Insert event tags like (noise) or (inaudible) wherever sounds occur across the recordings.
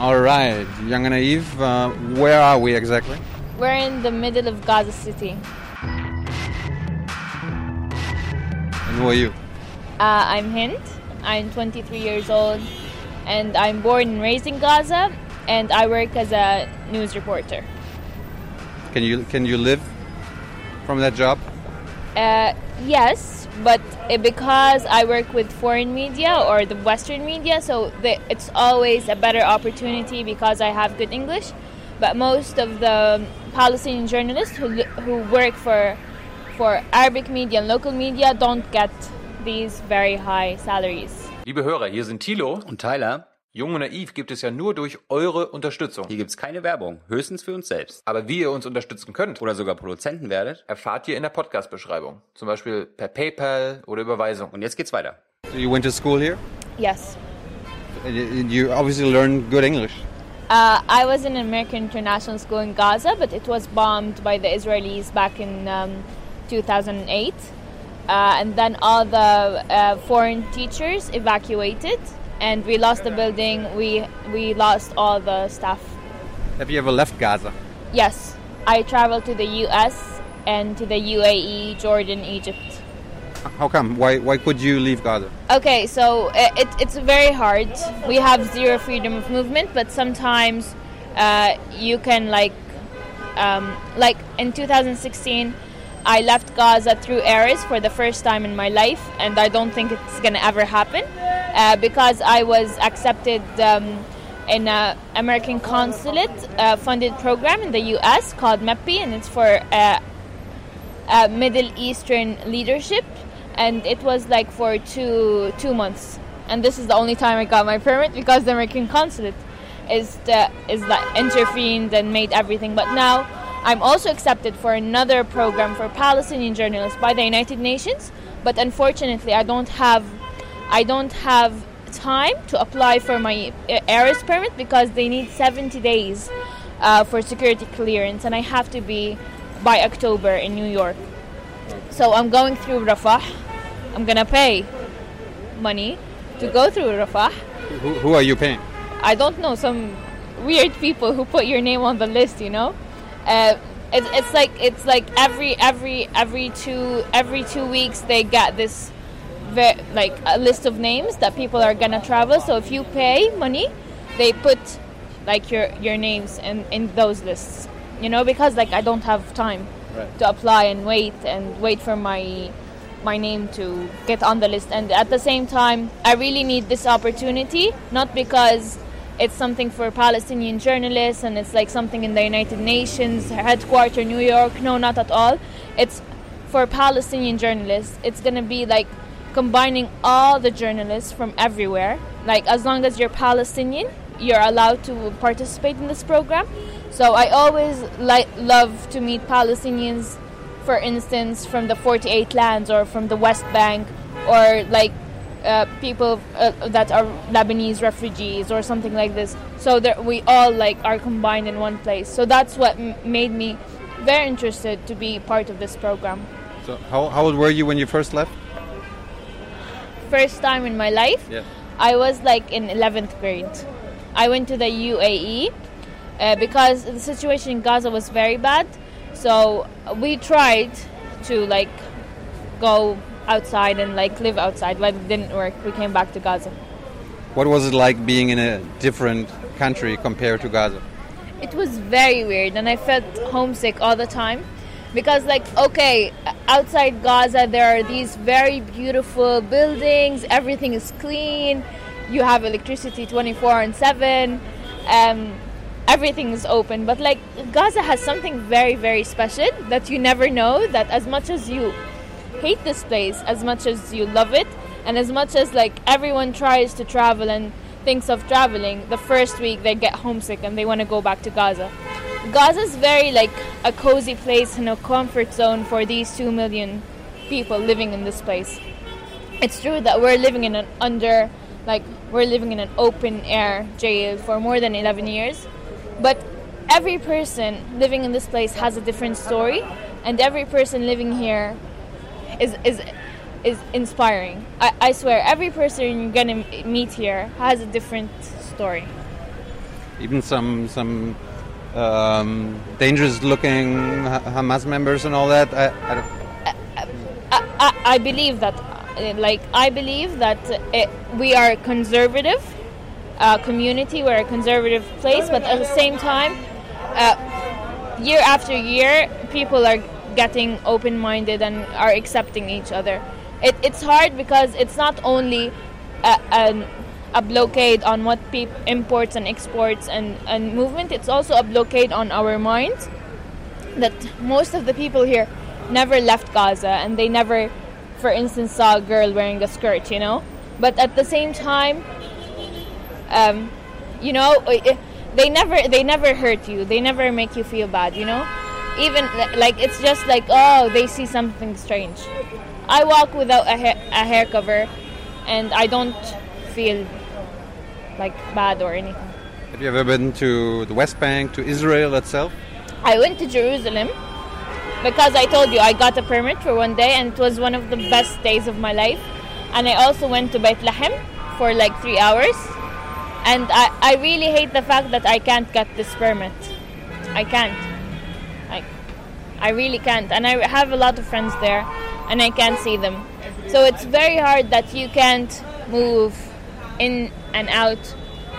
All right, Young and Naive, uh, where are we exactly? We're in the middle of Gaza City. And who are you? Uh, I'm Hind. I'm 23 years old, and I'm born and raised in Gaza, and I work as a news reporter. Can you can you live from that job? Uh, yes, but uh, because I work with foreign media or the Western media, so the, it's always a better opportunity because I have good English. But most of the Palestinian journalists who who work for for Arabic media and local media don't get these very high salaries. Liebe Hörer, hier sind Tilo. Und Tyler, Jung und Naiv gibt es ja nur durch eure Unterstützung. hier gibt's keine Werbung, höchstens für uns selbst. Aber wie ihr uns unterstützen könnt, Oder sogar Produzenten werdet. erfahrt ihr in der Podcast-Beschreibung. Zum Beispiel per PayPal oder Überweisung. Und jetzt geht's weiter. So you went to school here? Yes. You obviously learned good English. Uh, I was in an American international school in Gaza, but it was bombed by the Israelis back in um, 2008. Uh, and then all the uh, foreign teachers evacuated, and we lost the building. We we lost all the stuff. Have you ever left Gaza? Yes, I traveled to the U.S. and to the UAE, Jordan, Egypt. How come? Why why could you leave Gaza? Okay, so it, it's very hard. We have zero freedom of movement, but sometimes uh, you can like, um, like in 2016, I left Gaza through Erez for the first time in my life, and I don't think it's gonna ever happen uh, because I was accepted. Um, in an American consulate uh, funded program in the US called MEPI, and it's for uh, uh, Middle Eastern leadership, and it was like for two two months. And this is the only time I got my permit because the American consulate is the, is like intervened and made everything. But now I'm also accepted for another program for Palestinian journalists by the United Nations. But unfortunately, I don't have I don't have time to apply for my uh, Erez permit because they need 70 days uh, for security clearance, and I have to be by October in New York. So I'm going through Rafah. I'm gonna pay money to go through Rafah. Who, who are you paying? I don't know some weird people who put your name on the list. You know, uh, it's it's like it's like every every every two every two weeks they get this ve- like a list of names that people are gonna travel. So if you pay money, they put like your your names in in those lists. You know, because like I don't have time Right. to apply and wait and wait for my my name to get on the list and at the same time I really need this opportunity not because it's something for Palestinian journalists and it's like something in the United Nations headquarters, New York no not at all it's for Palestinian journalists it's going to be like combining all the journalists from everywhere like as long as you're Palestinian you're allowed to participate in this program so I always like love to meet Palestinians for instance, from the 48 lands or from the West Bank, or like uh, people uh, that are Lebanese refugees or something like this. So that we all like are combined in one place. So that's what m- made me very interested to be part of this program. So how, how old were you when you first left? First time in my life, Yeah. I was like in 11th grade. I went to the UAE uh, because the situation in Gaza was very bad. So we tried to like go outside and like live outside, but it didn't work. We came back to Gaza. What was it like being in a different country compared to Gaza? It was very weird, and I felt homesick all the time because, like, okay, outside Gaza there are these very beautiful buildings. Everything is clean. You have electricity 24 and 7. Um, everything is open, but like Gaza has something very, very special that you never know. That as much as you hate this place, as much as you love it, and as much as like everyone tries to travel and thinks of traveling, the first week they get homesick and they want to go back to Gaza. Gaza is very like a cozy place and a comfort zone for these two million people living in this place. It's true that we're living in an under, like we're living in an open air jail for more than 11 years, but every person living in this place has a different story, and every person living here is is is inspiring. I, I swear, every person you're gonna meet here has a different story. even some some um, dangerous-looking Hamas members and all that. I, I don't, I, I, I believe that, uh, like, I believe that uh, we are a conservative uh, community, we're a conservative place, but at the same time, uh, year after year, people are getting open minded and are accepting each other. It, it's hard because it's not only a, an, a blockade on what peop imports and exports and, and movement, it's also a blockade on our minds that most of the people here never left Gaza and they never, for instance, saw a girl wearing a skirt, you know. But at the same time, um, you know, they never they never hurt you. They never make you feel bad, you know. Even like it's just like oh, they see something strange. I walk without a, ha- a hair cover, and I don't feel like bad or anything. have you ever been to the West Bank, to Israel itself? I went to Jerusalem because I told you I got a permit for one day and it was one of the best days of my life. And I also went to Beit Lahem for like three hours. And I, I really hate the fact that I can't get this permit. I can't. I, I really can't. And I have a lot of friends there and I can't see them. So it's very hard that you can't move in and out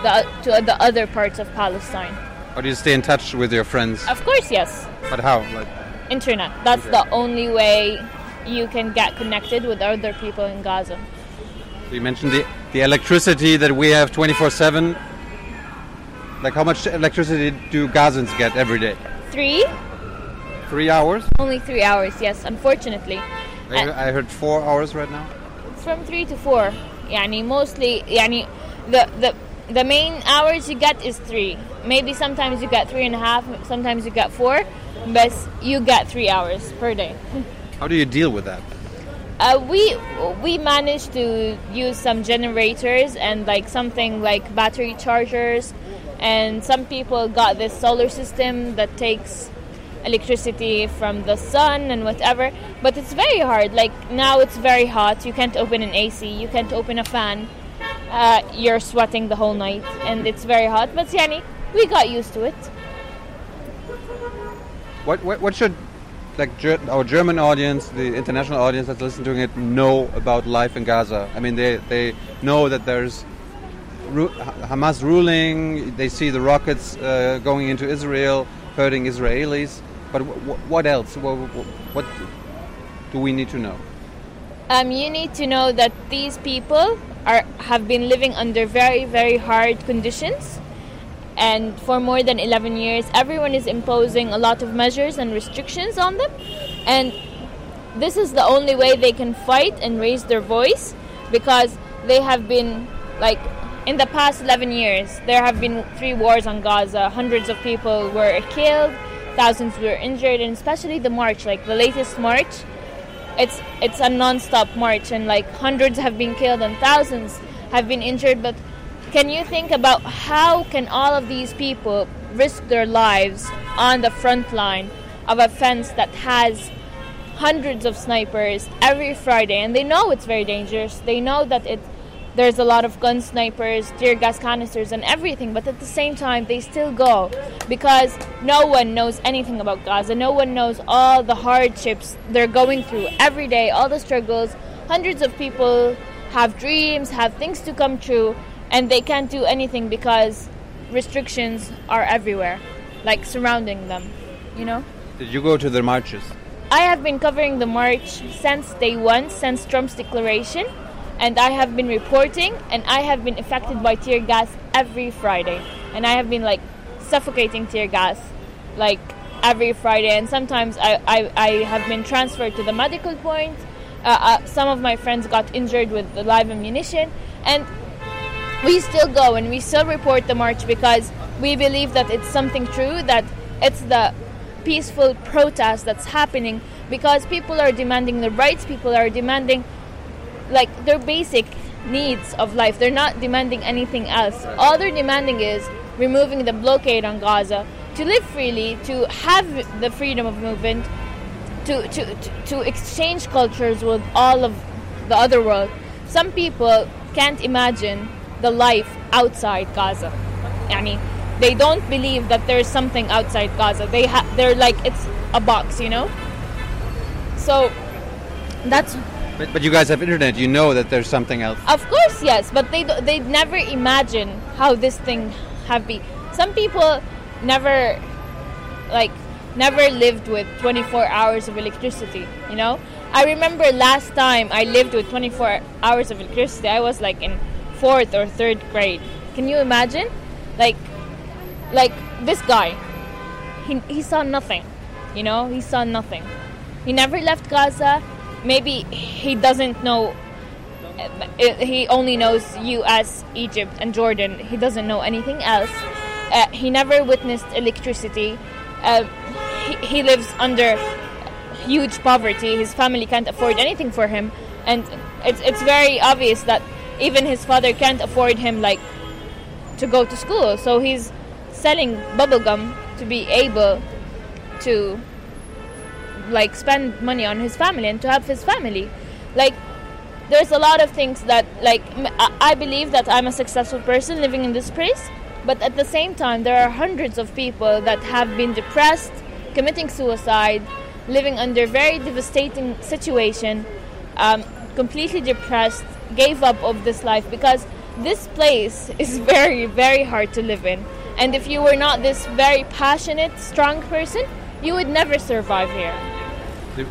the, to the other parts of Palestine. Or do you stay in touch with your friends? Of course, yes. But how? Like internet. That's the only way you can get connected with other people in Gaza. So you mentioned the, the electricity that we have 24 7. Like, how much electricity do Gazans get every day? Three. Three hours? Only three hours, yes, unfortunately. I, I heard four hours right now. From three to four. Yani, mostly, yani, the, the the main hours you get is three. Maybe sometimes you get three and a half, sometimes you get four, but you get three hours per day. How do you deal with that? Uh, we we managed to use some generators and like something like battery chargers, and some people got this solar system that takes electricity from the sun and whatever. But it's very hard. Like now, it's very hot. You can't open an AC. You can't open a fan. Uh, you're sweating the whole night, and it's very hot. But yani, we got used to it. What what, what should like ger- our German audience, the international audience that's listening to it, know about life in Gaza? I mean, they they know that there's ru- Hamas ruling. They see the rockets uh, going into Israel, hurting Israelis. But what else? What, what do we need to know? Um, you need to know that these people are have been living under very very hard conditions, and for more than 11 years, everyone is imposing a lot of measures and restrictions on them, and this is the only way they can fight and raise their voice because they have been like in the past 11 years there have been three wars on Gaza. Hundreds of people were killed thousands were injured and especially the march like the latest march it's it's a non-stop march and like hundreds have been killed and thousands have been injured but can you think about how can all of these people risk their lives on the front line of a fence that has hundreds of snipers every Friday? And they know it's very dangerous. They know that it there's a lot of gun snipers tear gas canisters and everything but at the same time they still go because no one knows anything about Gaza. No one knows all the hardships they're going through every day all the struggles. Hundreds of people have dreams have things to come true and they can't do anything because restrictions are everywhere like surrounding them you know? Did you go to the marches? I have been covering the march since day one, since Trump's declaration, and I have been reporting, and I have been affected by tear gas every Friday, and I have been like suffocating tear gas, like every Friday, and sometimes I, I, I have been transferred to the medical point. Uh, uh, some of my friends got injured with the live ammunition, and we still go and we still report the march because we believe that it's something true, that it's the peaceful protest that's happening because people are demanding the rights, people are demanding like their basic needs of life. They're not demanding anything else. All they're demanding is removing the blockade on Gaza, to live freely, to have the freedom of movement, to, to, to exchange cultures with all of the other world. Some people can't imagine the life outside Gaza. I mean, they don't believe that there's something outside Gaza. They ha- they're like it's a box, you know. So that's but, but you guys have internet. You know that there's something else. of course yes, but they they never imagine how this thing have been. Some people never like never lived with 24 hours of electricity. You know, I remember last time I lived with 24 hours of electricity. I was like in fourth or third grade. Can you imagine? Like, like this guy, he he saw nothing. You know, he saw nothing. He never left Gaza. Maybe he doesn't know. He only knows U.S., Egypt, and Jordan. He doesn't know anything else. Uh, he never witnessed electricity. Uh, he, he lives under huge poverty. His family can't afford anything for him, and it's it's very obvious that even his father can't afford him like to go to school. So he's selling bubblegum to be able to like spend money on his family and to help his family. Like there's a lot of things that like i believe that I'm a successful person living in this place, but at the same time there are hundreds of people that have been depressed, committing suicide, living under very devastating situation, um, completely depressed, gave up of this life because this place (laughs) is very very hard to live in. And if you were not this very passionate, strong person, you would never survive here.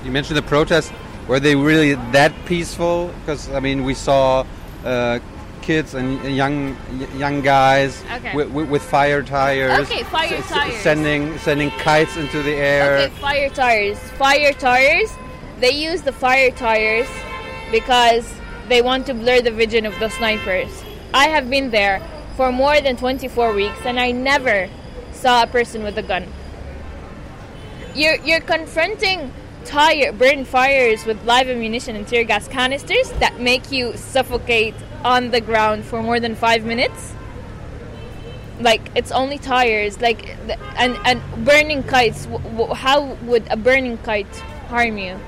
You mentioned the protests. Were they really that peaceful? Because I mean, we saw uh, kids and young young guys Okay. with, with, fire tires. Okay, fire tires. Sending sending kites into the air. Okay, fire tires. Fire tires. They use the fire tires because they want to blur the vision of the snipers. I have been there for more than 24 weeks and I never saw a person with a gun. You're you're confronting tire burn fires with live ammunition and tear gas canisters that make you suffocate on the ground for more than 5 minutes? Like it's only tires like and and burning kites how would a burning kite harm you?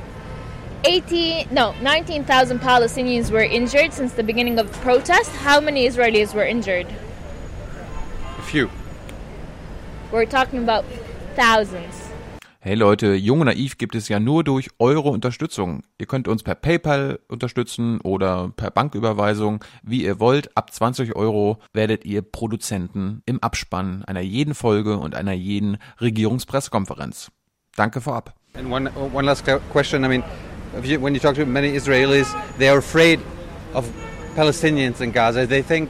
80 no 19,000 Palestinians were injured since the beginning of the protest. How many Israelis were injured? A few. we're talking about thousands Hey Leute, Jung und Naiv gibt es ja nur durch eure Unterstützung. Ihr könnt uns per PayPal unterstützen oder per Banküberweisung, wie ihr wollt. Ab 20 Euro werdet ihr Produzenten im Abspann einer jeden Folge und einer jeden Regierungspressekonferenz. Danke vorab. And one one last que- question. I mean, you, when you talk to many Israelis, they are afraid of Palestinians in Gaza. They think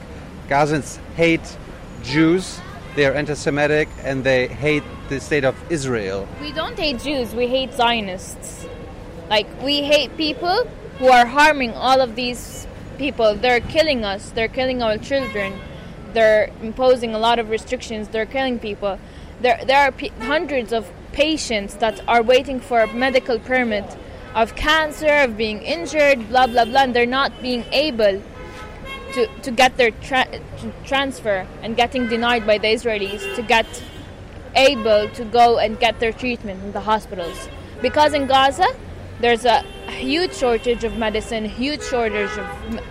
Gazans hate Jews. They are anti-Semitic and they hate the state of Israel. We don't hate Jews, we hate Zionists. Like, we hate people who are harming all of these people. They're killing us, they're killing our children, they're imposing a lot of restrictions, they're killing people. There, there are pe- hundreds of patients that are waiting for a medical permit of cancer, of being injured, blah blah blah, and they're not being able to, to get their tra- transfer and getting denied by the Israelis to get able to go and get their treatment in the hospitals. Because in Gaza, there's a huge shortage of medicine, huge shortage of,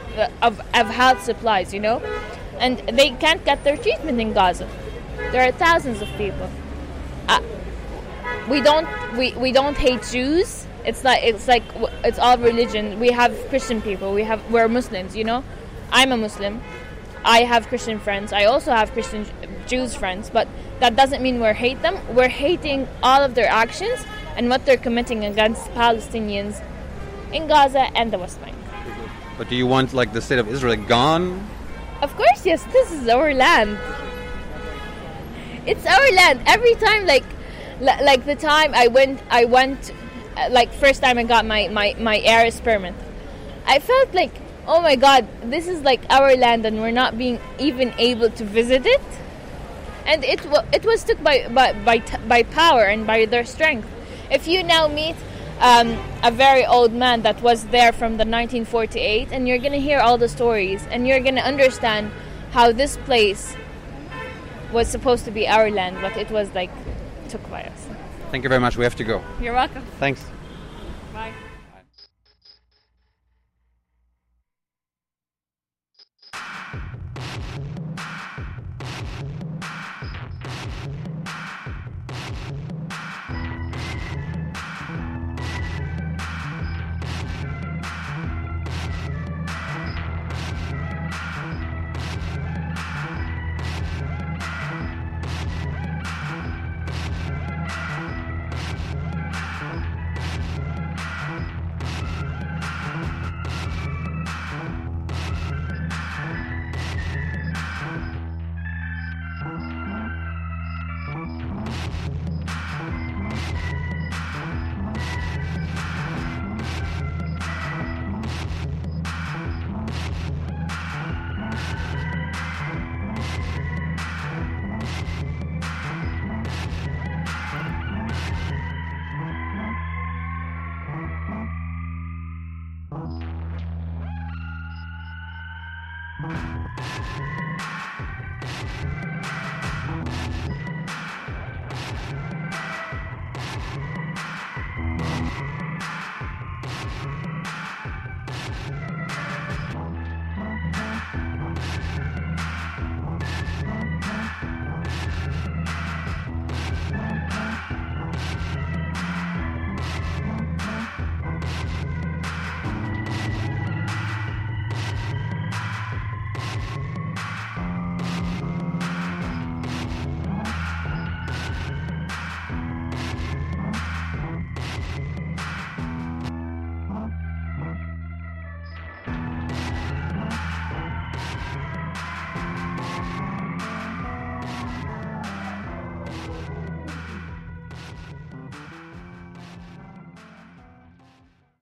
of, of health supplies, you know, and they can't get their treatment in Gaza. There are thousands of people. Uh, we don't we, we don't hate Jews. It's like it's like it's all religion. We have Christian people. We have we're Muslims. You know, I'm a Muslim. I have Christian friends. I also have Christian Jews friends. But that doesn't mean we're hate them. We're hating all of their actions and what they're committing against Palestinians in Gaza and the West Bank. But do you want like the state of Israel gone? Of course, yes. This is our land. It's our land. Every time, like, li- like the time I went, I went, uh, like first time I got my my my Erez permit. I felt like, oh my God, this is like our land, and we're not being even able to visit it. And it it was took by by by, by power and by their strength. If you now meet um, a very old man that was there from the 1948, and you're gonna hear all the stories, and you're gonna understand how this place was supposed to be our land, but it was like took by us. Thank you very much. We have to go. You're welcome. Thanks. Bye.